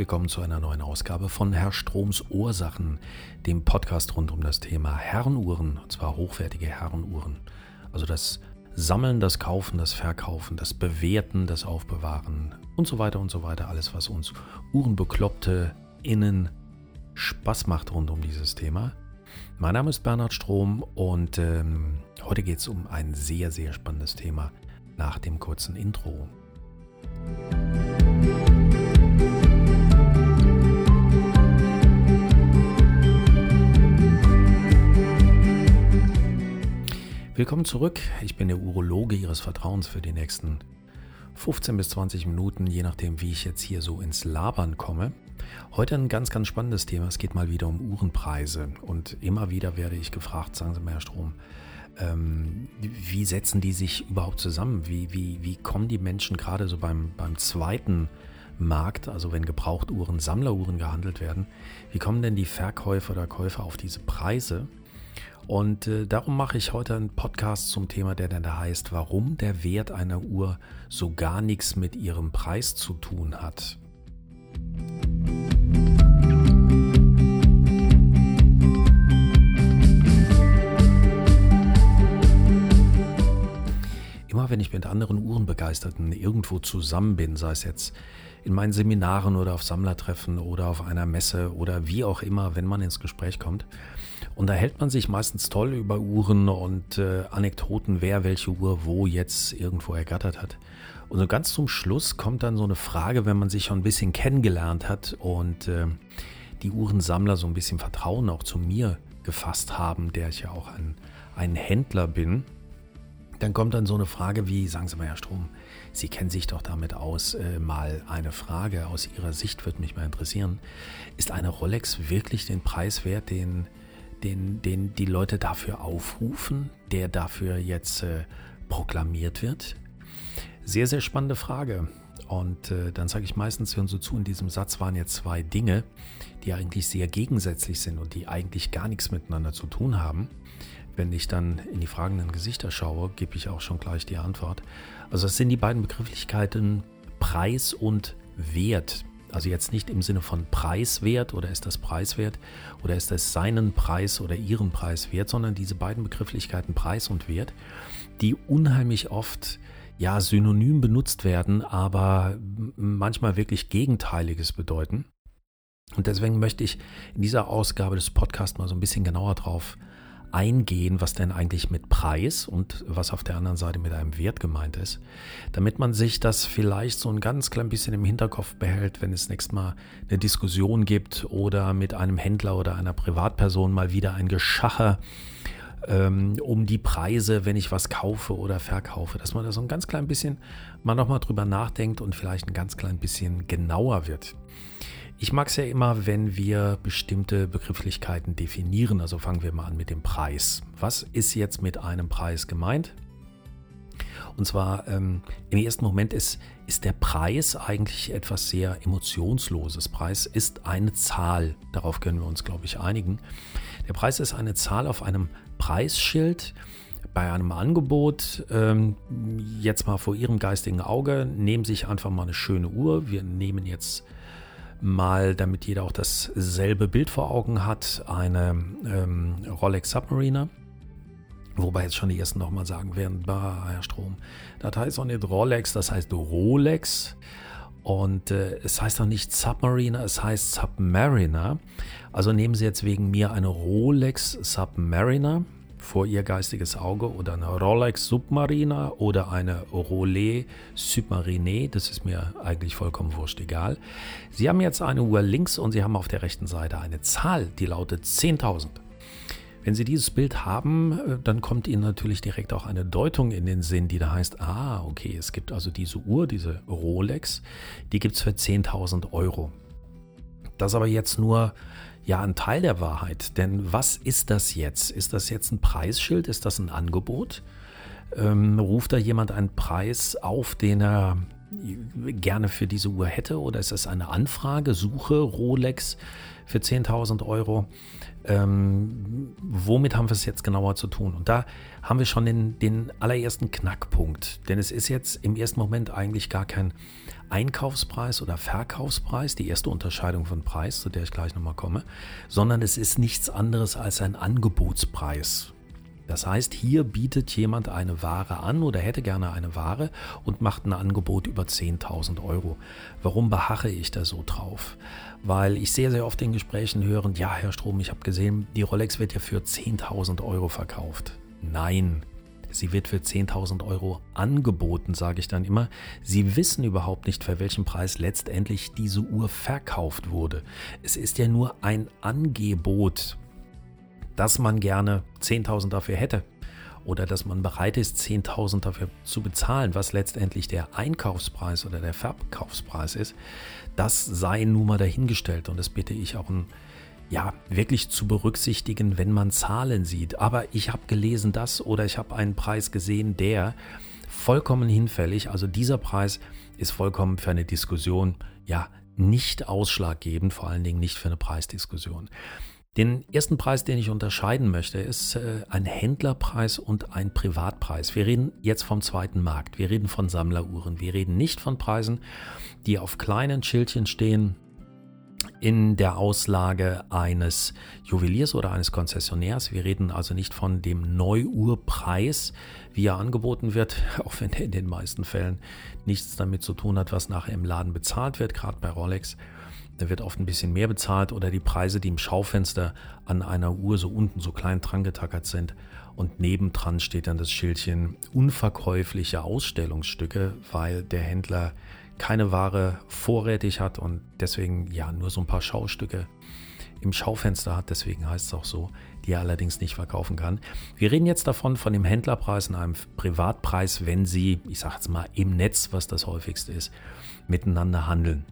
Willkommen zu einer neuen Ausgabe von Herr Stroms Ursachen, dem Podcast rund um das Thema Herrenuhren, und zwar hochwertige Herrenuhren. Also das Sammeln, das Kaufen, das Verkaufen, das Bewerten, das Aufbewahren und so weiter und so weiter. Alles, was uns Uhrenbekloppte innen Spaß macht rund um dieses Thema. Mein Name ist Bernhard Strom und ähm, heute geht es um ein sehr, sehr spannendes Thema nach dem kurzen Intro. Willkommen zurück. Ich bin der Urologe Ihres Vertrauens für die nächsten 15 bis 20 Minuten, je nachdem, wie ich jetzt hier so ins Labern komme. Heute ein ganz, ganz spannendes Thema. Es geht mal wieder um Uhrenpreise. Und immer wieder werde ich gefragt, sagen Sie mal, Herr Strom, ähm, wie setzen die sich überhaupt zusammen? Wie, wie, wie kommen die Menschen gerade so beim, beim zweiten Markt, also wenn Gebrauchtuhren, Sammleruhren gehandelt werden, wie kommen denn die Verkäufer oder Käufer auf diese Preise? Und äh, darum mache ich heute einen Podcast zum Thema, der dann da heißt, warum der Wert einer Uhr so gar nichts mit ihrem Preis zu tun hat. Immer wenn ich mit anderen Uhrenbegeisterten irgendwo zusammen bin, sei es jetzt in meinen Seminaren oder auf Sammlertreffen oder auf einer Messe oder wie auch immer, wenn man ins Gespräch kommt, unterhält man sich meistens toll über Uhren und äh, Anekdoten, wer welche Uhr wo jetzt irgendwo ergattert hat. Und so ganz zum Schluss kommt dann so eine Frage, wenn man sich schon ein bisschen kennengelernt hat und äh, die Uhrensammler so ein bisschen Vertrauen auch zu mir gefasst haben, der ich ja auch ein, ein Händler bin, dann kommt dann so eine Frage wie, sagen Sie mal, Herr Strom, Sie kennen sich doch damit aus, äh, mal eine Frage aus Ihrer Sicht würde mich mal interessieren. Ist eine Rolex wirklich den Preis wert, den den, den die Leute dafür aufrufen, der dafür jetzt äh, proklamiert wird? Sehr, sehr spannende Frage. Und äh, dann sage ich meistens, hören Sie zu, in diesem Satz waren jetzt zwei Dinge, die eigentlich sehr gegensätzlich sind und die eigentlich gar nichts miteinander zu tun haben. Wenn ich dann in die fragenden Gesichter schaue, gebe ich auch schon gleich die Antwort. Also es sind die beiden Begrifflichkeiten Preis und Wert. Also jetzt nicht im Sinne von preiswert oder ist das preiswert oder ist das seinen Preis oder ihren Preis wert, sondern diese beiden Begrifflichkeiten Preis und Wert, die unheimlich oft ja synonym benutzt werden, aber manchmal wirklich Gegenteiliges bedeuten. Und deswegen möchte ich in dieser Ausgabe des Podcasts mal so ein bisschen genauer drauf eingehen, was denn eigentlich mit Preis und was auf der anderen Seite mit einem Wert gemeint ist, damit man sich das vielleicht so ein ganz klein bisschen im Hinterkopf behält, wenn es nächstes Mal eine Diskussion gibt oder mit einem Händler oder einer Privatperson mal wieder ein Geschacher ähm, um die Preise, wenn ich was kaufe oder verkaufe, dass man da so ein ganz klein bisschen mal nochmal drüber nachdenkt und vielleicht ein ganz klein bisschen genauer wird. Ich mag es ja immer, wenn wir bestimmte Begrifflichkeiten definieren. Also fangen wir mal an mit dem Preis. Was ist jetzt mit einem Preis gemeint? Und zwar ähm, im ersten Moment ist, ist der Preis eigentlich etwas sehr Emotionsloses. Preis ist eine Zahl. Darauf können wir uns, glaube ich, einigen. Der Preis ist eine Zahl auf einem Preisschild. Bei einem Angebot, ähm, jetzt mal vor Ihrem geistigen Auge, nehmen Sie sich einfach mal eine schöne Uhr. Wir nehmen jetzt mal, damit jeder auch dasselbe Bild vor Augen hat, eine ähm, Rolex Submariner. Wobei jetzt schon die ersten nochmal sagen werden, bah, Herr Strom, das heißt auch nicht Rolex, das heißt Rolex. Und äh, es heißt auch nicht Submariner, es heißt Submariner. Also nehmen Sie jetzt wegen mir eine Rolex Submariner vor ihr geistiges Auge oder eine Rolex Submariner oder eine Rolais Submarine, das ist mir eigentlich vollkommen wurscht egal. Sie haben jetzt eine Uhr links und Sie haben auf der rechten Seite eine Zahl, die lautet 10.000. Wenn Sie dieses Bild haben, äh, dann kommt Ihnen natürlich direkt auch eine Deutung in den Sinn, die da heißt, ah, okay, es gibt also diese Uhr, diese Rolex, die gibt es für 10.000 Euro. Das aber jetzt nur ja ein Teil der Wahrheit. Denn was ist das jetzt? Ist das jetzt ein Preisschild? Ist das ein Angebot? Ähm, ruft da jemand einen Preis auf, den er gerne für diese Uhr hätte oder ist es eine Anfrage, Suche, Rolex für 10.000 Euro? Ähm, womit haben wir es jetzt genauer zu tun? Und da haben wir schon den, den allerersten Knackpunkt, denn es ist jetzt im ersten Moment eigentlich gar kein Einkaufspreis oder Verkaufspreis, die erste Unterscheidung von Preis, zu der ich gleich nochmal komme, sondern es ist nichts anderes als ein Angebotspreis. Das heißt, hier bietet jemand eine Ware an oder hätte gerne eine Ware und macht ein Angebot über 10.000 Euro. Warum beharre ich da so drauf? Weil ich sehr, sehr oft in Gesprächen höre, ja, Herr Strom, ich habe gesehen, die Rolex wird ja für 10.000 Euro verkauft. Nein, sie wird für 10.000 Euro angeboten, sage ich dann immer. Sie wissen überhaupt nicht, für welchen Preis letztendlich diese Uhr verkauft wurde. Es ist ja nur ein Angebot dass man gerne 10.000 dafür hätte oder dass man bereit ist, 10.000 dafür zu bezahlen, was letztendlich der Einkaufspreis oder der Verkaufspreis ist, das sei nun mal dahingestellt und das bitte ich auch ein, ja, wirklich zu berücksichtigen, wenn man Zahlen sieht. Aber ich habe gelesen das oder ich habe einen Preis gesehen, der vollkommen hinfällig, also dieser Preis ist vollkommen für eine Diskussion, ja, nicht ausschlaggebend, vor allen Dingen nicht für eine Preisdiskussion. Den ersten Preis, den ich unterscheiden möchte, ist äh, ein Händlerpreis und ein Privatpreis. Wir reden jetzt vom zweiten Markt. Wir reden von Sammleruhren. Wir reden nicht von Preisen, die auf kleinen Schildchen stehen in der Auslage eines Juweliers oder eines Konzessionärs. Wir reden also nicht von dem Neuuhrpreis, wie er angeboten wird, auch wenn er in den meisten Fällen nichts damit zu tun hat, was nachher im Laden bezahlt wird, gerade bei Rolex. Da wird oft ein bisschen mehr bezahlt oder die Preise, die im Schaufenster an einer Uhr so unten so klein dran getackert sind. Und nebendran steht dann das Schildchen unverkäufliche Ausstellungsstücke, weil der Händler keine Ware vorrätig hat und deswegen ja nur so ein paar Schaustücke im Schaufenster hat, deswegen heißt es auch so, die er allerdings nicht verkaufen kann. Wir reden jetzt davon von dem Händlerpreis und einem Privatpreis, wenn Sie, ich sage jetzt mal im Netz, was das häufigste ist, miteinander handeln.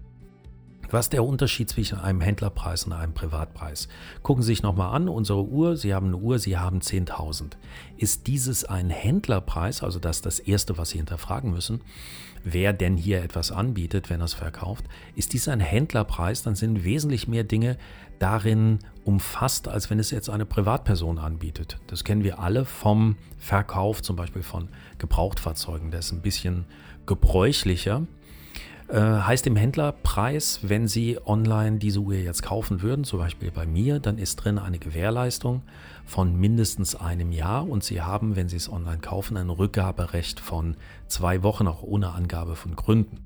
Was ist der Unterschied zwischen einem Händlerpreis und einem Privatpreis? Gucken Sie sich nochmal an, unsere Uhr, Sie haben eine Uhr, Sie haben 10.000. Ist dieses ein Händlerpreis, also das ist das Erste, was Sie hinterfragen müssen, wer denn hier etwas anbietet, wenn er es verkauft? Ist dies ein Händlerpreis, dann sind wesentlich mehr Dinge darin umfasst, als wenn es jetzt eine Privatperson anbietet. Das kennen wir alle vom Verkauf zum Beispiel von Gebrauchtfahrzeugen. Der ist ein bisschen gebräuchlicher äh, heißt im Händlerpreis, wenn Sie online diese Uhr jetzt kaufen würden, zum Beispiel bei mir, dann ist drin eine Gewährleistung von mindestens einem Jahr und Sie haben, wenn Sie es online kaufen, ein Rückgaberecht von zwei Wochen, auch ohne Angabe von Gründen.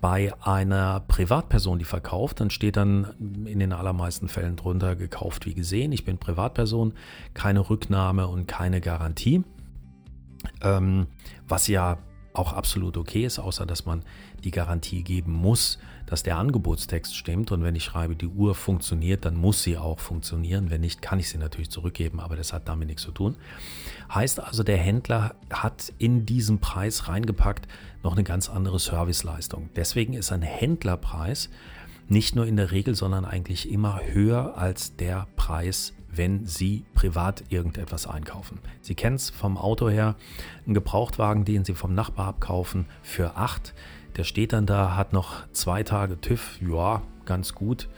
Bei einer Privatperson, die verkauft, dann steht dann in den allermeisten Fällen drunter gekauft wie gesehen. Ich bin Privatperson, keine Rücknahme und keine Garantie. Ähm, was ja auch absolut okay ist, außer dass man die Garantie geben muss, dass der Angebotstext stimmt. Und wenn ich schreibe, die Uhr funktioniert, dann muss sie auch funktionieren. Wenn nicht, kann ich sie natürlich zurückgeben, aber das hat damit nichts zu tun. Heißt also, der Händler hat in diesen Preis reingepackt noch eine ganz andere Serviceleistung. Deswegen ist ein Händlerpreis nicht nur in der Regel, sondern eigentlich immer höher als der Preis wenn Sie privat irgendetwas einkaufen. Sie kennen es vom Auto her, einen Gebrauchtwagen, den Sie vom Nachbar abkaufen für 8. Der steht dann da, hat noch zwei Tage TÜV, ja, ganz gut.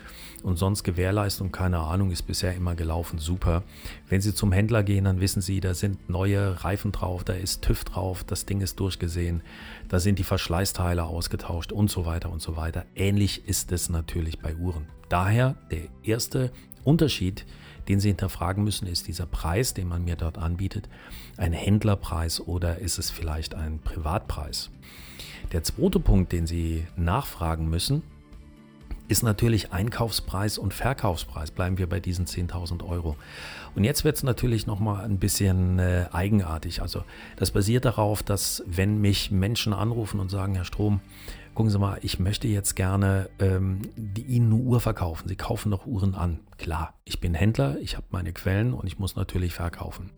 Und sonst Gewährleistung, keine Ahnung, ist bisher immer gelaufen, super. Wenn Sie zum Händler gehen, dann wissen Sie, da sind neue Reifen drauf, da ist TÜV drauf, das Ding ist durchgesehen, da sind die Verschleißteile ausgetauscht und so weiter und so weiter. Ähnlich ist es natürlich bei Uhren. Daher der erste Unterschied, den Sie hinterfragen müssen, ist dieser Preis, den man mir dort anbietet, ein Händlerpreis oder ist es vielleicht ein Privatpreis? Der zweite Punkt, den Sie nachfragen müssen, ist natürlich Einkaufspreis und Verkaufspreis. Bleiben wir bei diesen 10.000 Euro. Und jetzt wird es natürlich nochmal ein bisschen äh, eigenartig. Also das basiert darauf, dass wenn mich Menschen anrufen und sagen, Herr Strom, gucken Sie mal, ich möchte jetzt gerne ähm, die Ihnen eine Uhr verkaufen. Sie kaufen doch Uhren an. Klar, ich bin Händler, ich habe meine Quellen und ich muss natürlich verkaufen.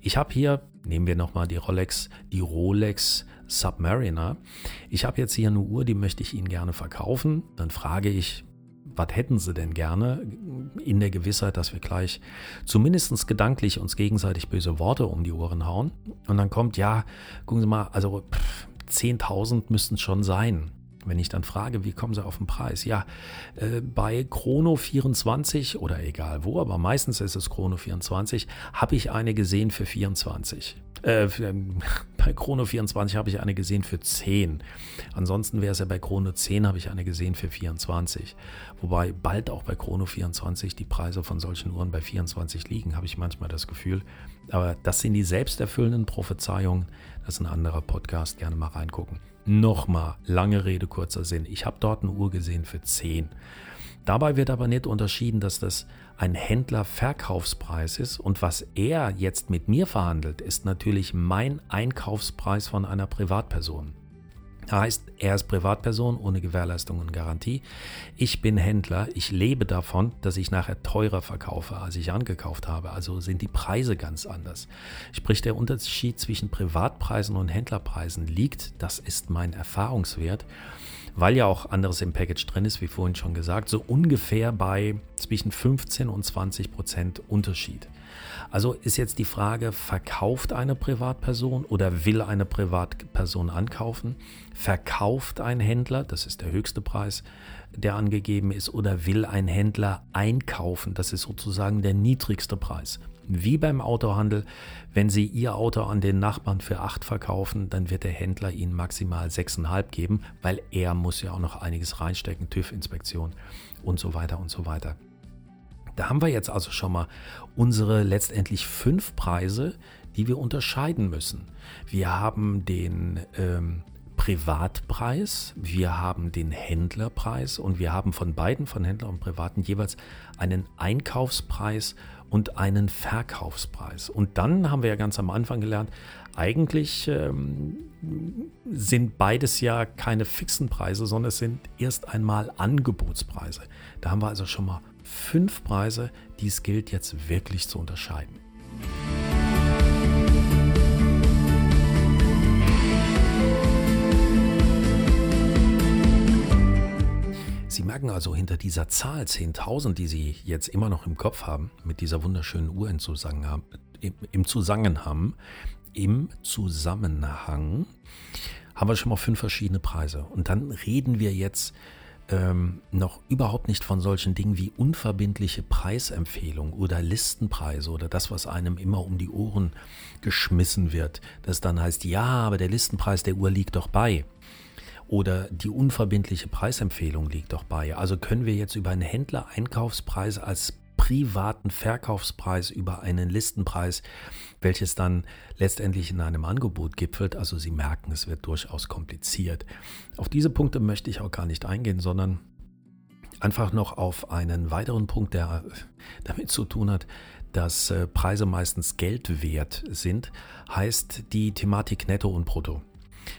Ich habe hier, nehmen wir nochmal die Rolex, die Rolex Submariner. Ich habe jetzt hier eine Uhr, die möchte ich Ihnen gerne verkaufen. Dann frage ich, was hätten Sie denn gerne? In der Gewissheit, dass wir gleich zumindest gedanklich uns gegenseitig böse Worte um die Ohren hauen. Und dann kommt, ja, gucken Sie mal, also pff, 10.000 müssten es schon sein. Wenn ich dann frage, wie kommen Sie auf den Preis? Ja, äh, bei Chrono 24 oder egal wo, aber meistens ist es Chrono 24, habe ich eine gesehen für 24. Äh, bei Chrono 24 habe ich eine gesehen für 10. Ansonsten wäre es ja bei Chrono 10 habe ich eine gesehen für 24. Wobei bald auch bei Chrono 24 die Preise von solchen Uhren bei 24 liegen, habe ich manchmal das Gefühl. Aber das sind die selbsterfüllenden Prophezeiungen. Das ist ein anderer Podcast. Gerne mal reingucken. Nochmal, lange Rede, kurzer Sinn. Ich habe dort eine Uhr gesehen für 10. Dabei wird aber nicht unterschieden, dass das ein Händler-Verkaufspreis ist und was er jetzt mit mir verhandelt, ist natürlich mein Einkaufspreis von einer Privatperson. Heißt, er ist Privatperson ohne Gewährleistung und Garantie. Ich bin Händler. Ich lebe davon, dass ich nachher teurer verkaufe, als ich angekauft habe. Also sind die Preise ganz anders. Sprich, der Unterschied zwischen Privatpreisen und Händlerpreisen liegt, das ist mein Erfahrungswert, weil ja auch anderes im Package drin ist, wie vorhin schon gesagt, so ungefähr bei zwischen 15 und 20 Prozent Unterschied. Also ist jetzt die Frage, verkauft eine Privatperson oder will eine Privatperson ankaufen? Verkauft ein Händler, das ist der höchste Preis, der angegeben ist, oder will ein Händler einkaufen? Das ist sozusagen der niedrigste Preis. Wie beim Autohandel, wenn Sie Ihr Auto an den Nachbarn für 8 verkaufen, dann wird der Händler Ihnen maximal 6,5 geben, weil er muss ja auch noch einiges reinstecken, TÜV-Inspektion und so weiter und so weiter. Da haben wir jetzt also schon mal unsere letztendlich fünf Preise, die wir unterscheiden müssen. Wir haben den ähm, Privatpreis, wir haben den Händlerpreis und wir haben von beiden, von Händler und Privaten, jeweils einen Einkaufspreis und einen Verkaufspreis. Und dann haben wir ja ganz am Anfang gelernt, eigentlich ähm, sind beides ja keine fixen Preise, sondern es sind erst einmal Angebotspreise. Da haben wir also schon mal fünf Preise, die es gilt jetzt wirklich zu unterscheiden. Merken also hinter dieser Zahl 10.000, die Sie jetzt immer noch im Kopf haben, mit dieser wunderschönen Uhr im Zusammenhang, im Zusammenhang, im Zusammenhang haben wir schon mal fünf verschiedene Preise. Und dann reden wir jetzt ähm, noch überhaupt nicht von solchen Dingen wie unverbindliche Preisempfehlung oder Listenpreise oder das, was einem immer um die Ohren geschmissen wird. Das dann heißt, ja, aber der Listenpreis der Uhr liegt doch bei. Oder die unverbindliche Preisempfehlung liegt doch bei. Also können wir jetzt über einen Händler-Einkaufspreis als privaten Verkaufspreis über einen Listenpreis, welches dann letztendlich in einem Angebot gipfelt. Also Sie merken, es wird durchaus kompliziert. Auf diese Punkte möchte ich auch gar nicht eingehen, sondern einfach noch auf einen weiteren Punkt, der damit zu tun hat, dass äh, Preise meistens Geld wert sind, heißt die Thematik Netto und Brutto.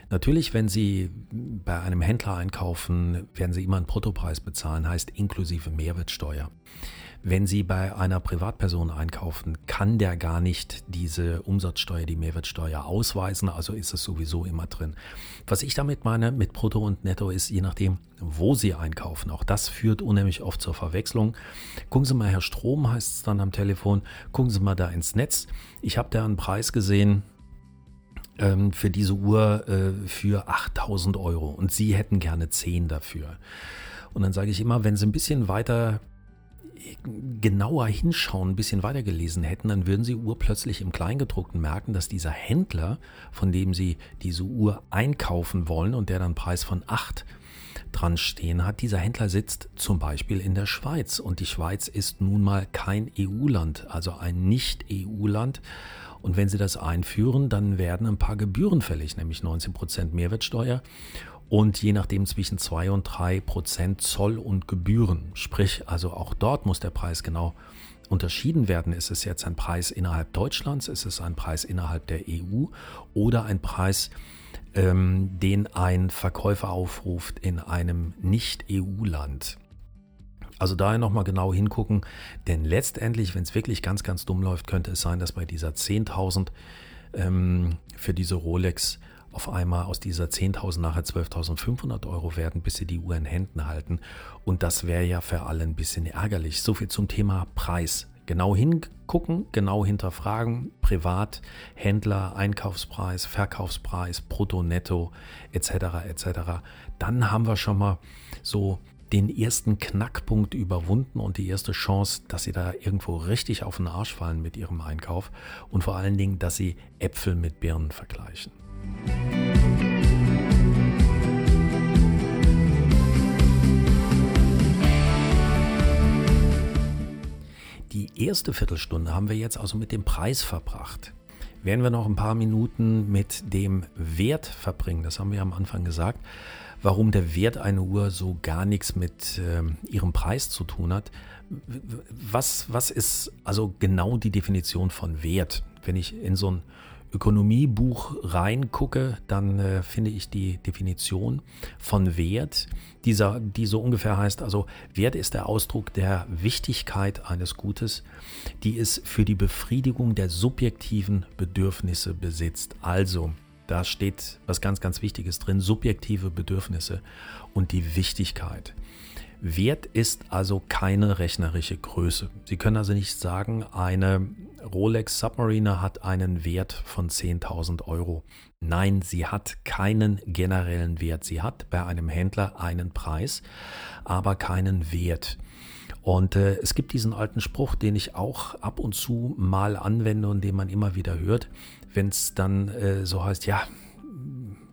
Natürlich, wenn Sie bei einem Händler einkaufen, werden Sie immer einen Bruttopreis bezahlen, heißt inklusive Mehrwertsteuer. Wenn Sie bei einer Privatperson einkaufen, kann der gar nicht diese Umsatzsteuer, die Mehrwertsteuer ausweisen, also ist es sowieso immer drin. Was ich damit meine mit Brutto und Netto ist, je nachdem, wo Sie einkaufen. Auch das führt unheimlich oft zur Verwechslung. Gucken Sie mal, Herr Strom heißt es dann am Telefon, gucken Sie mal da ins Netz. Ich habe da einen Preis gesehen, ähm, für diese Uhr äh, für 8000 Euro und Sie hätten gerne 10 dafür. Und dann sage ich immer, wenn Sie ein bisschen weiter genauer hinschauen, ein bisschen weiter gelesen hätten, dann würden Sie urplötzlich im Kleingedruckten merken, dass dieser Händler, von dem Sie diese Uhr einkaufen wollen und der dann Preis von 8 dran stehen hat, dieser Händler sitzt zum Beispiel in der Schweiz und die Schweiz ist nun mal kein EU-Land, also ein Nicht-EU-Land. Und wenn Sie das einführen, dann werden ein paar Gebühren fällig, nämlich 19% Mehrwertsteuer und je nachdem zwischen 2 und 3 Prozent Zoll und Gebühren. Sprich, also auch dort muss der Preis genau unterschieden werden. Ist es jetzt ein Preis innerhalb Deutschlands, ist es ein Preis innerhalb der EU oder ein Preis, ähm, den ein Verkäufer aufruft in einem Nicht-EU-Land. Also daher nochmal genau hingucken, denn letztendlich, wenn es wirklich ganz, ganz dumm läuft, könnte es sein, dass bei dieser 10.000 ähm, für diese Rolex auf einmal aus dieser 10.000 nachher 12.500 Euro werden, bis sie die Uhr in Händen halten. Und das wäre ja für alle ein bisschen ärgerlich. So viel zum Thema Preis. Genau hingucken, genau hinterfragen, privat, Händler, Einkaufspreis, Verkaufspreis, Brutto, Netto etc. etc. Dann haben wir schon mal so den ersten Knackpunkt überwunden und die erste Chance, dass Sie da irgendwo richtig auf den Arsch fallen mit Ihrem Einkauf und vor allen Dingen, dass Sie Äpfel mit Birnen vergleichen. Die erste Viertelstunde haben wir jetzt also mit dem Preis verbracht. Werden wir noch ein paar Minuten mit dem Wert verbringen, das haben wir am Anfang gesagt, warum der Wert einer Uhr so gar nichts mit äh, ihrem Preis zu tun hat. Was, was ist also genau die Definition von Wert? Wenn ich in so ein Ökonomiebuch reingucke, dann äh, finde ich die Definition von Wert, dieser, die so ungefähr heißt, also Wert ist der Ausdruck der Wichtigkeit eines Gutes, die es für die Befriedigung der subjektiven Bedürfnisse besitzt. Also, da steht was ganz, ganz Wichtiges drin, subjektive Bedürfnisse und die Wichtigkeit. Wert ist also keine rechnerische Größe. Sie können also nicht sagen, eine Rolex Submariner hat einen Wert von 10.000 Euro. Nein, sie hat keinen generellen Wert. Sie hat bei einem Händler einen Preis, aber keinen Wert. Und äh, es gibt diesen alten Spruch, den ich auch ab und zu mal anwende und den man immer wieder hört, wenn es dann äh, so heißt, ja,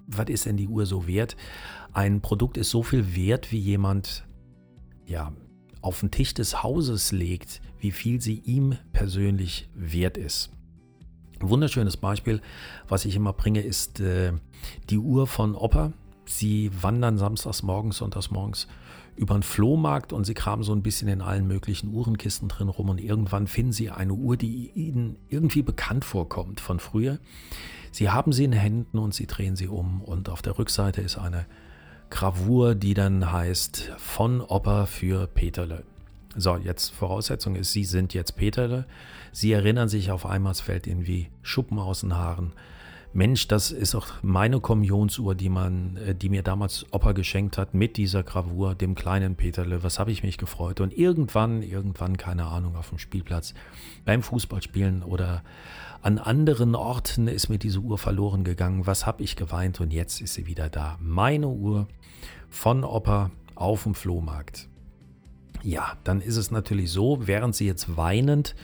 was ist denn die Uhr so wert? Ein Produkt ist so viel wert, wie jemand ja, auf den Tisch des Hauses legt, wie viel sie ihm persönlich wert ist. Ein wunderschönes Beispiel, was ich immer bringe, ist äh, die Uhr von Opa. Sie wandern samstags morgens, sonntags morgens über den Flohmarkt und sie kramen so ein bisschen in allen möglichen Uhrenkisten drin rum und irgendwann finden sie eine Uhr, die ihnen irgendwie bekannt vorkommt von früher. Sie haben sie in Händen und sie drehen sie um und auf der Rückseite ist eine Gravur, die dann heißt von Opa für Peterle. So, jetzt Voraussetzung ist, Sie sind jetzt Peterle. Sie erinnern sich auf einmal, es fällt Ihnen wie Schuppen aus den Haaren. Mensch, das ist auch meine Kommunionsuhr, die man, äh, die mir damals Opa geschenkt hat, mit dieser Gravur, dem kleinen Peterle. Was habe ich mich gefreut? Und irgendwann, irgendwann, keine Ahnung, auf dem Spielplatz, beim Fußballspielen oder an anderen Orten ist mir diese Uhr verloren gegangen. Was habe ich geweint? Und jetzt ist sie wieder da. Meine Uhr von Opa auf dem Flohmarkt. Ja, dann ist es natürlich so, während Sie jetzt weinend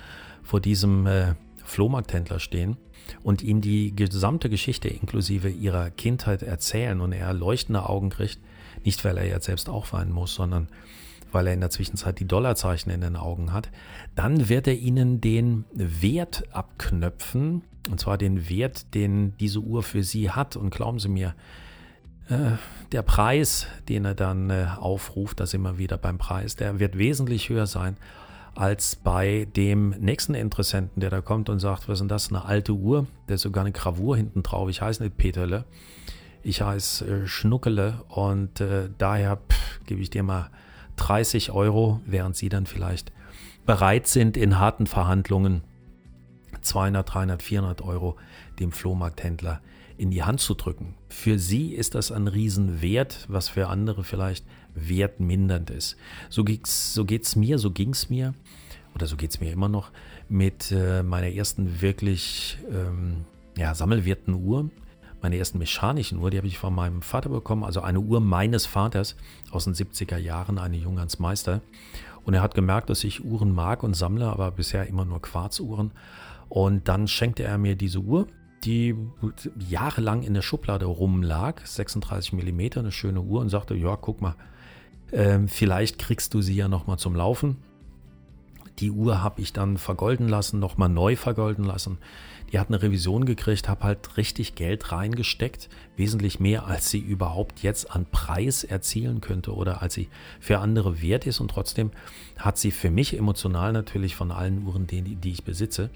vor diesem äh, Flohmarkthändler stehen und ihm die gesamte Geschichte inklusive ihrer Kindheit erzählen und er leuchtende Augen kriegt, nicht weil er jetzt selbst auch weinen muss, sondern weil er in der Zwischenzeit die Dollarzeichen in den Augen hat, dann wird er ihnen den Wert abknöpfen, und zwar den Wert, den diese Uhr für sie hat. Und glauben Sie mir, äh, der Preis, den er dann äh, aufruft, das immer wieder beim Preis, der wird wesentlich höher sein als bei dem nächsten Interessenten, der da kommt und sagt, was ist denn das, eine alte Uhr, der ist sogar eine Gravur hinten drauf, ich heiße nicht Peterle, ich heiße äh, Schnuckele und äh, daher gebe ich dir mal 30 Euro, während sie dann vielleicht bereit sind, in harten Verhandlungen 200, 300, 400 Euro dem Flohmarkthändler in die Hand zu drücken. Für sie ist das ein Riesenwert, was für andere vielleicht wertmindernd ist. So, so geht es mir, so ging es mir, oder so geht es mir immer noch, mit äh, meiner ersten wirklich ähm, ja, sammelwerten Uhr. Meine ersten mechanischen Uhr, die habe ich von meinem Vater bekommen, also eine Uhr meines Vaters aus den 70er Jahren, eine Junghans Meister. Und er hat gemerkt, dass ich Uhren mag und sammle, aber bisher immer nur Quarzuhren. Und dann schenkte er mir diese Uhr die jahrelang in der Schublade rumlag, 36 mm, eine schöne Uhr und sagte, ja, guck mal, äh, vielleicht kriegst du sie ja nochmal zum Laufen. Die Uhr habe ich dann vergolden lassen, nochmal neu vergolden lassen. Die hat eine Revision gekriegt, habe halt richtig Geld reingesteckt, wesentlich mehr, als sie überhaupt jetzt an Preis erzielen könnte oder als sie für andere wert ist. Und trotzdem hat sie für mich emotional natürlich von allen Uhren, die, die ich besitze,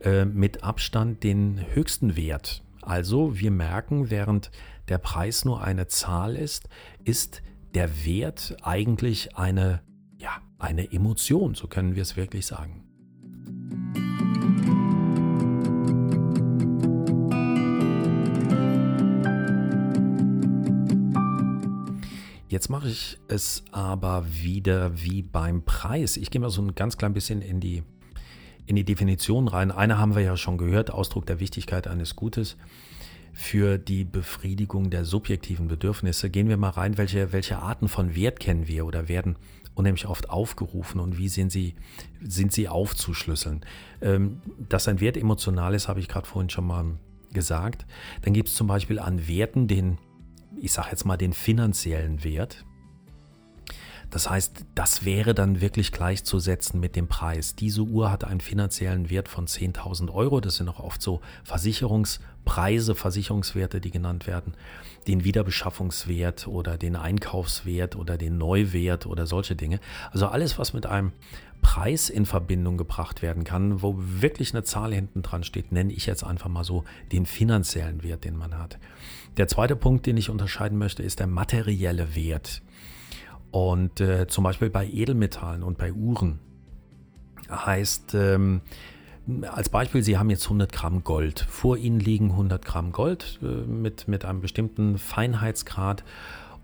äh, mit Abstand den höchsten Wert. Also wir merken, während der Preis nur eine Zahl ist, ist der Wert eigentlich eine, ja, eine Emotion, so können wir es wirklich sagen. Jetzt mache ich es aber wieder wie beim Preis. Ich gehe mal so ein ganz klein bisschen in die in die Definition rein. Eine haben wir ja schon gehört, Ausdruck der Wichtigkeit eines Gutes für die Befriedigung der subjektiven Bedürfnisse. Gehen wir mal rein, welche, welche Arten von Wert kennen wir oder werden unheimlich oft aufgerufen und wie sind sie, sind sie aufzuschlüsseln. Ähm, dass ein Wert emotional ist, habe ich gerade vorhin schon mal gesagt. Dann gibt es zum Beispiel an Werten den, ich sage jetzt mal, den finanziellen Wert. Das heißt, das wäre dann wirklich gleichzusetzen mit dem Preis. Diese Uhr hat einen finanziellen Wert von 10.000 Euro. Das sind auch oft so Versicherungspreise, Versicherungswerte, die genannt werden. Den Wiederbeschaffungswert oder den Einkaufswert oder den Neuwert oder solche Dinge. Also alles, was mit einem Preis in Verbindung gebracht werden kann, wo wirklich eine Zahl hinten dran steht, nenne ich jetzt einfach mal so den finanziellen Wert, den man hat. Der zweite Punkt, den ich unterscheiden möchte, ist der materielle Wert. Und äh, zum Beispiel bei Edelmetallen und bei Uhren heißt, ähm, als Beispiel, Sie haben jetzt 100 Gramm Gold. Vor Ihnen liegen 100 Gramm Gold äh, mit, mit einem bestimmten Feinheitsgrad.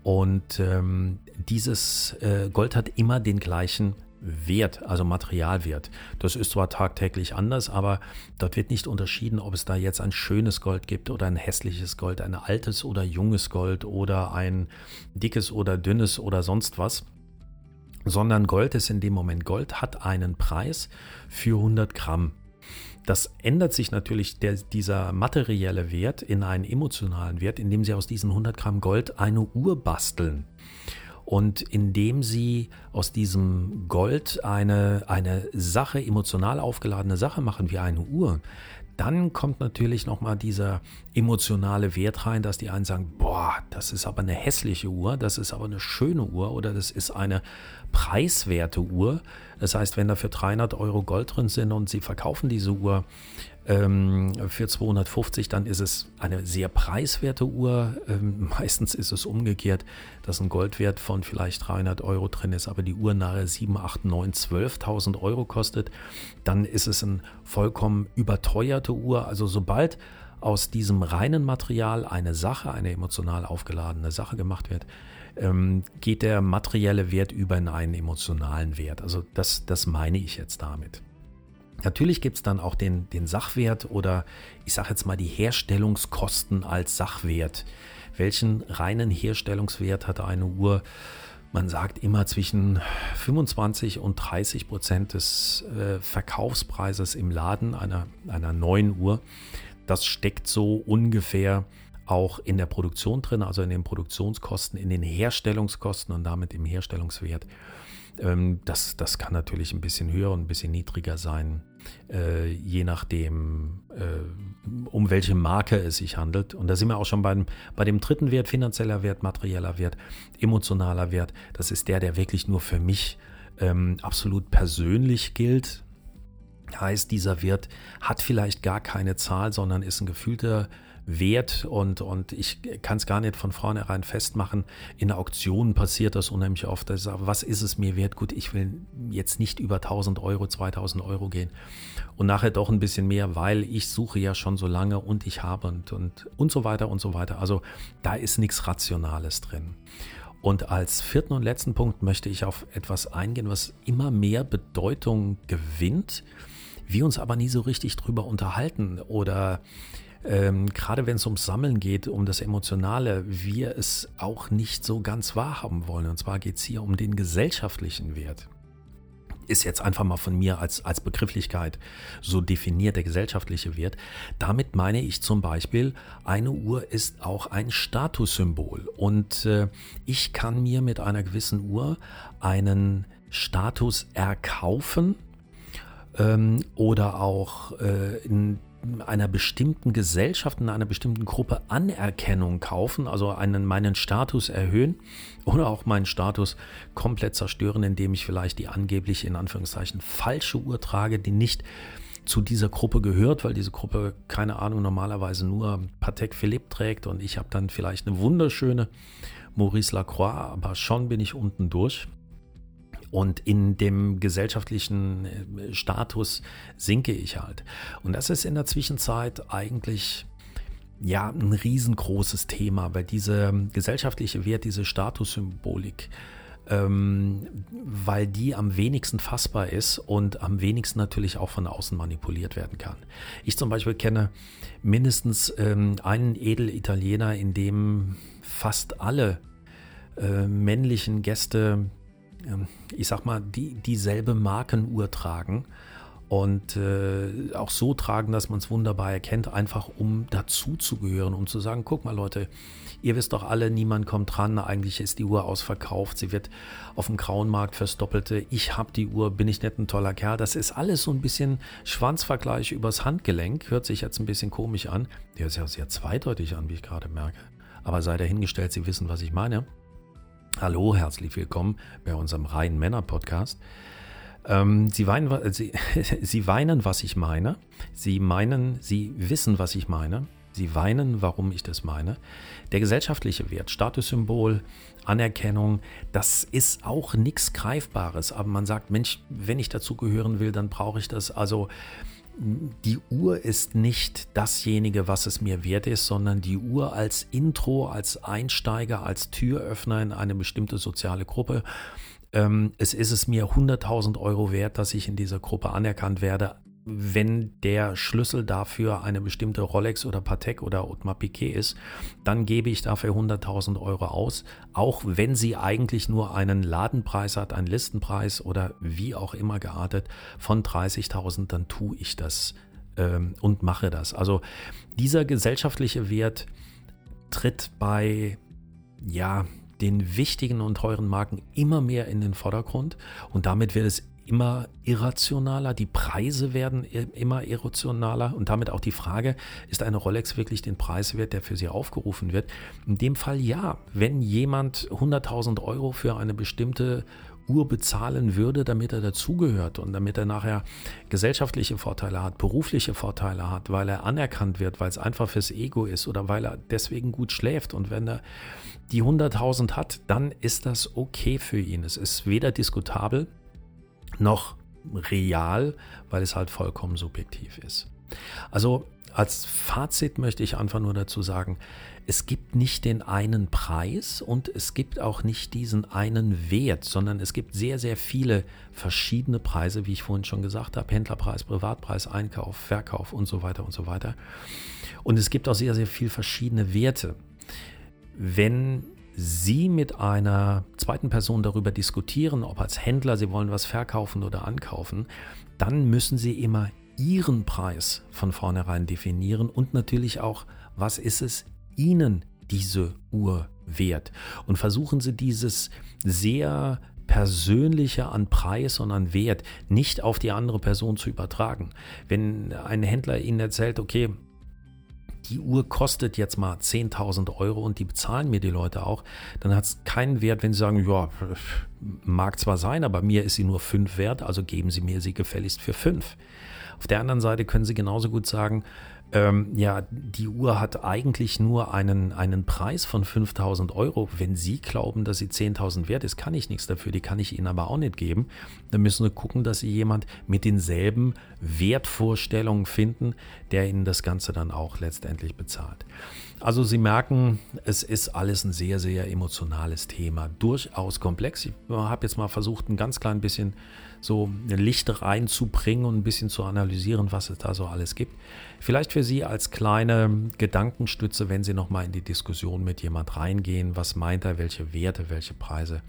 Und ähm, dieses äh, Gold hat immer den gleichen Wert, also Materialwert. Das ist zwar tagtäglich anders, aber dort wird nicht unterschieden, ob es da jetzt ein schönes Gold gibt oder ein hässliches Gold, ein altes oder junges Gold oder ein dickes oder dünnes oder sonst was, sondern Gold ist in dem Moment Gold, hat einen Preis für 100 Gramm. Das ändert sich natürlich der, dieser materielle Wert in einen emotionalen Wert, indem Sie aus diesen 100 Gramm Gold eine Uhr basteln. Und indem sie aus diesem Gold eine, eine Sache, emotional aufgeladene Sache machen, wie eine Uhr, dann kommt natürlich nochmal dieser emotionale Wert rein, dass die einen sagen, boah, das ist aber eine hässliche Uhr, das ist aber eine schöne Uhr oder das ist eine preiswerte Uhr. Das heißt, wenn da für 300 Euro Gold drin sind und sie verkaufen diese Uhr ähm, für 250, dann ist es eine sehr preiswerte Uhr. Ähm, meistens ist es umgekehrt, dass ein Goldwert von vielleicht 300 Euro drin ist, aber die Uhr nachher 7, 8, 9, 12.000 Euro kostet. Dann ist es eine vollkommen überteuerte Uhr. Also sobald aus diesem reinen Material eine Sache, eine emotional aufgeladene Sache gemacht wird, ähm, geht der materielle Wert über in einen emotionalen Wert. Also das, das meine ich jetzt damit. Natürlich gibt es dann auch den, den Sachwert oder ich sage jetzt mal die Herstellungskosten als Sachwert. Welchen reinen Herstellungswert hat eine Uhr? Man sagt immer zwischen 25 und 30 Prozent des äh, Verkaufspreises im Laden einer, einer neuen Uhr. Das steckt so ungefähr auch in der Produktion drin, also in den Produktionskosten, in den Herstellungskosten und damit im Herstellungswert. Ähm, das, das kann natürlich ein bisschen höher und ein bisschen niedriger sein, äh, je nachdem, äh, um welche Marke es sich handelt. Und da sind wir auch schon beim, bei dem dritten Wert, finanzieller Wert, materieller Wert, emotionaler Wert. Das ist der, der wirklich nur für mich ähm, absolut persönlich gilt. Heißt, dieser Wert hat vielleicht gar keine Zahl, sondern ist ein gefühlter Wert und, und ich kann es gar nicht von vornherein festmachen. In Auktionen passiert das unheimlich oft. Sage, was ist es mir wert? Gut, ich will jetzt nicht über 1000 Euro, 2000 Euro gehen und nachher doch ein bisschen mehr, weil ich suche ja schon so lange und ich habe und, und, und so weiter und so weiter. Also da ist nichts Rationales drin. Und als vierten und letzten Punkt möchte ich auf etwas eingehen, was immer mehr Bedeutung gewinnt, wir uns aber nie so richtig drüber unterhalten oder ähm, gerade wenn es ums Sammeln geht, um das Emotionale, wir es auch nicht so ganz wahrhaben wollen. Und zwar geht es hier um den gesellschaftlichen Wert. Ist jetzt einfach mal von mir als, als Begrifflichkeit so definiert, der gesellschaftliche Wert. Damit meine ich zum Beispiel, eine Uhr ist auch ein Statussymbol. Und äh, ich kann mir mit einer gewissen Uhr einen Status erkaufen, ähm, oder auch äh, in einer bestimmten Gesellschaft, in einer bestimmten Gruppe Anerkennung kaufen, also einen, meinen Status erhöhen oder auch meinen Status komplett zerstören, indem ich vielleicht die angeblich in Anführungszeichen falsche Uhr trage, die nicht zu dieser Gruppe gehört, weil diese Gruppe, keine Ahnung, normalerweise nur Patek Philippe trägt und ich habe dann vielleicht eine wunderschöne Maurice Lacroix, aber schon bin ich unten durch und in dem gesellschaftlichen äh, Status sinke ich halt. Und das ist in der Zwischenzeit eigentlich ja ein riesengroßes Thema, weil diese gesellschaftliche Wert, diese Statussymbolik ähm, weil die am wenigsten fassbar ist und am wenigsten natürlich auch von außen manipuliert werden kann. Ich zum Beispiel kenne mindestens ähm, einen Edelitaliener, in dem fast alle äh, männlichen Gäste, ich sag mal, die, dieselbe Markenuhr tragen und äh, auch so tragen, dass man es wunderbar erkennt, einfach um dazuzugehören, um zu sagen, guck mal Leute, ihr wisst doch alle, niemand kommt dran, eigentlich ist die Uhr ausverkauft, sie wird auf dem grauen Markt fürs ich habe die Uhr, bin ich nicht ein toller Kerl, das ist alles so ein bisschen Schwanzvergleich übers Handgelenk, hört sich jetzt ein bisschen komisch an, der ist ja sehr zweideutig an, wie ich gerade merke, aber sei dahingestellt, Sie wissen, was ich meine. Hallo, herzlich willkommen bei unserem reinen Männer-Podcast. Ähm, sie, weinen, sie, sie weinen, was ich meine. Sie meinen, sie wissen, was ich meine. Sie weinen, warum ich das meine. Der gesellschaftliche Wert, Statussymbol, Anerkennung, das ist auch nichts Greifbares. Aber man sagt, Mensch, wenn ich dazugehören will, dann brauche ich das. Also die Uhr ist nicht dasjenige, was es mir wert ist, sondern die Uhr als Intro, als Einsteiger, als Türöffner in eine bestimmte soziale Gruppe. Ähm, es ist es mir 100.000 Euro wert, dass ich in dieser Gruppe anerkannt werde, wenn der Schlüssel dafür eine bestimmte Rolex oder Patek oder Audemars Piquet ist, dann gebe ich dafür 100.000 Euro aus, auch wenn sie eigentlich nur einen Ladenpreis hat, einen Listenpreis oder wie auch immer geartet von 30.000, dann tue ich das ähm, und mache das. Also dieser gesellschaftliche Wert tritt bei ja den wichtigen und teuren Marken immer mehr in den Vordergrund und damit wird es immer irrationaler, die Preise werden immer irrationaler und damit auch die Frage, ist eine Rolex wirklich den Preis wert, der für sie aufgerufen wird? In dem Fall ja. Wenn jemand 100.000 Euro für eine bestimmte Uhr bezahlen würde, damit er dazugehört und damit er nachher gesellschaftliche Vorteile hat, berufliche Vorteile hat, weil er anerkannt wird, weil es einfach fürs Ego ist oder weil er deswegen gut schläft. Und wenn er die 100.000 hat, dann ist das okay für ihn. Es ist weder diskutabel noch real, weil es halt vollkommen subjektiv ist. Also als Fazit möchte ich einfach nur dazu sagen, es gibt nicht den einen Preis und es gibt auch nicht diesen einen Wert, sondern es gibt sehr, sehr viele verschiedene Preise, wie ich vorhin schon gesagt habe, Händlerpreis, Privatpreis, Einkauf, Verkauf und so weiter und so weiter. Und es gibt auch sehr, sehr viele verschiedene Werte. Wenn Sie mit einer zweiten Person darüber diskutieren, ob als Händler Sie wollen was verkaufen oder ankaufen, dann müssen Sie immer Ihren Preis von vornherein definieren und natürlich auch, was ist es Ihnen diese Uhr wert? Und versuchen Sie dieses sehr persönliche an Preis und an Wert nicht auf die andere Person zu übertragen. Wenn ein Händler Ihnen erzählt, okay, die Uhr kostet jetzt mal 10.000 Euro und die bezahlen mir die Leute auch, dann hat es keinen Wert, wenn sie sagen, ja, mag zwar sein, aber mir ist sie nur 5 wert, also geben Sie mir sie gefälligst für 5. Auf der anderen Seite können Sie genauso gut sagen, ähm, ja, die Uhr hat eigentlich nur einen, einen Preis von 5000 Euro. Wenn Sie glauben, dass sie 10.000 wert ist, kann ich nichts dafür, die kann ich Ihnen aber auch nicht geben. Dann müssen wir gucken, dass Sie jemand mit denselben Wertvorstellungen finden, der Ihnen das Ganze dann auch letztendlich bezahlt. Also Sie merken, es ist alles ein sehr, sehr emotionales Thema, durchaus komplex. Ich habe jetzt mal versucht, ein ganz klein bisschen so Licht reinzubringen und ein bisschen zu analysieren, was es da so alles gibt. Vielleicht für Sie als kleine Gedankenstütze, wenn Sie nochmal in die Diskussion mit jemand reingehen, was meint er, welche Werte, welche Preise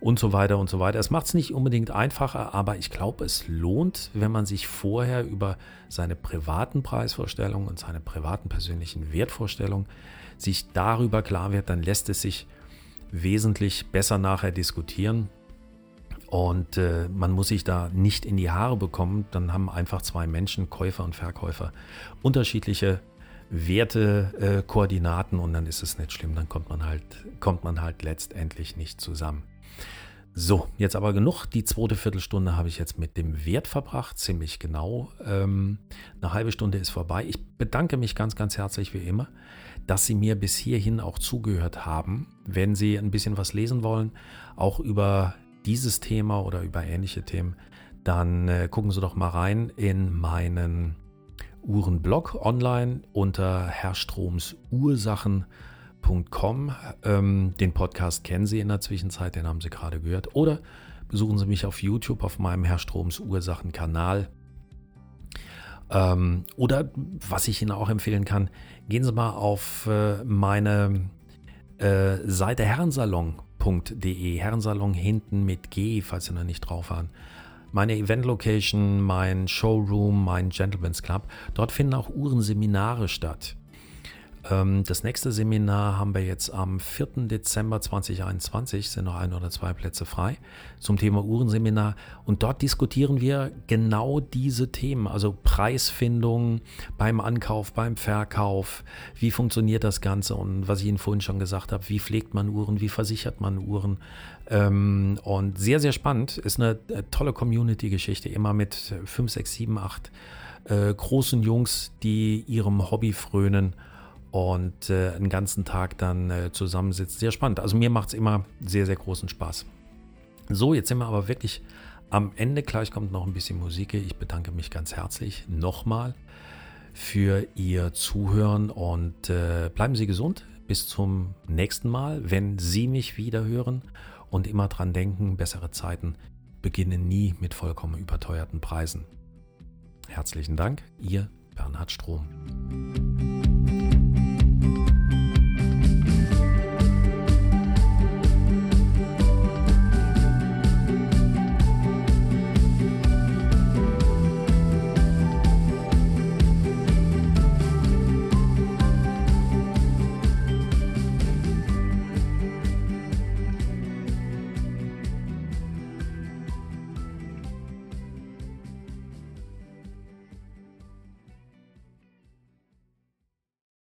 und so weiter und so weiter. Es macht es nicht unbedingt einfacher, aber ich glaube, es lohnt, wenn man sich vorher über seine privaten Preisvorstellungen und seine privaten persönlichen Wertvorstellungen sich darüber klar wird, dann lässt es sich wesentlich besser nachher diskutieren und äh, man muss sich da nicht in die Haare bekommen. Dann haben einfach zwei Menschen, Käufer und Verkäufer, unterschiedliche Werte, äh, Koordinaten und dann ist es nicht schlimm. Dann kommt man halt, kommt man halt letztendlich nicht zusammen. So, jetzt aber genug. Die zweite Viertelstunde habe ich jetzt mit dem Wert verbracht, ziemlich genau. Ähm, eine halbe Stunde ist vorbei. Ich bedanke mich ganz, ganz herzlich wie immer, dass Sie mir bis hierhin auch zugehört haben. Wenn Sie ein bisschen was lesen wollen, auch über dieses Thema oder über ähnliche Themen, dann äh, gucken Sie doch mal rein in meinen Uhrenblog online unter Herrstroms Ursachen www.uhrenseminar.com. Ähm, den Podcast kennen Sie in der Zwischenzeit, den haben Sie gerade gehört. Oder besuchen Sie mich auf YouTube auf meinem Herr Stroms Ursachenkanal. Ähm, oder was ich Ihnen auch empfehlen kann, gehen Sie mal auf äh, meine äh, Seite herrensalon.de. Herrensalon hinten mit G, falls Sie noch nicht drauf waren meine Event-Location, mein Showroom, mein Gentleman's Club. Dort finden auch Uhrenseminare statt. Ähm, das nächste Seminar haben wir jetzt am 4. Dezember 2021, sind noch ein oder zwei Plätze frei, zum Thema Uhrenseminar. Und dort diskutieren wir genau diese Themen, also Preisfindung beim Ankauf, beim Verkauf, wie funktioniert das Ganze und was ich Ihnen vorhin schon gesagt habe, wie pflegt man Uhren, wie versichert man Uhren. Ähm, und sehr, sehr spannend, ist eine äh, tolle Community-Geschichte, immer mit 5, 6, 7, 8 großen Jungs, die ihrem Hobby frönen und äh, einen ganzen Tag dann äh, zusammensitzt. Sehr spannend. Also mir macht es immer sehr, sehr großen Spaß. So, jetzt sind wir aber wirklich am Ende. Gleich kommt noch ein bisschen Musik. Ich bedanke mich ganz herzlich nochmal für Ihr Zuhören und äh, bleiben Sie gesund. Bis zum nächsten Mal, wenn Sie mich wieder hören und immer dran denken, bessere Zeiten beginnen nie mit vollkommen überteuerten Preisen. Herzlichen Dank, Ihr Bernhard Strom.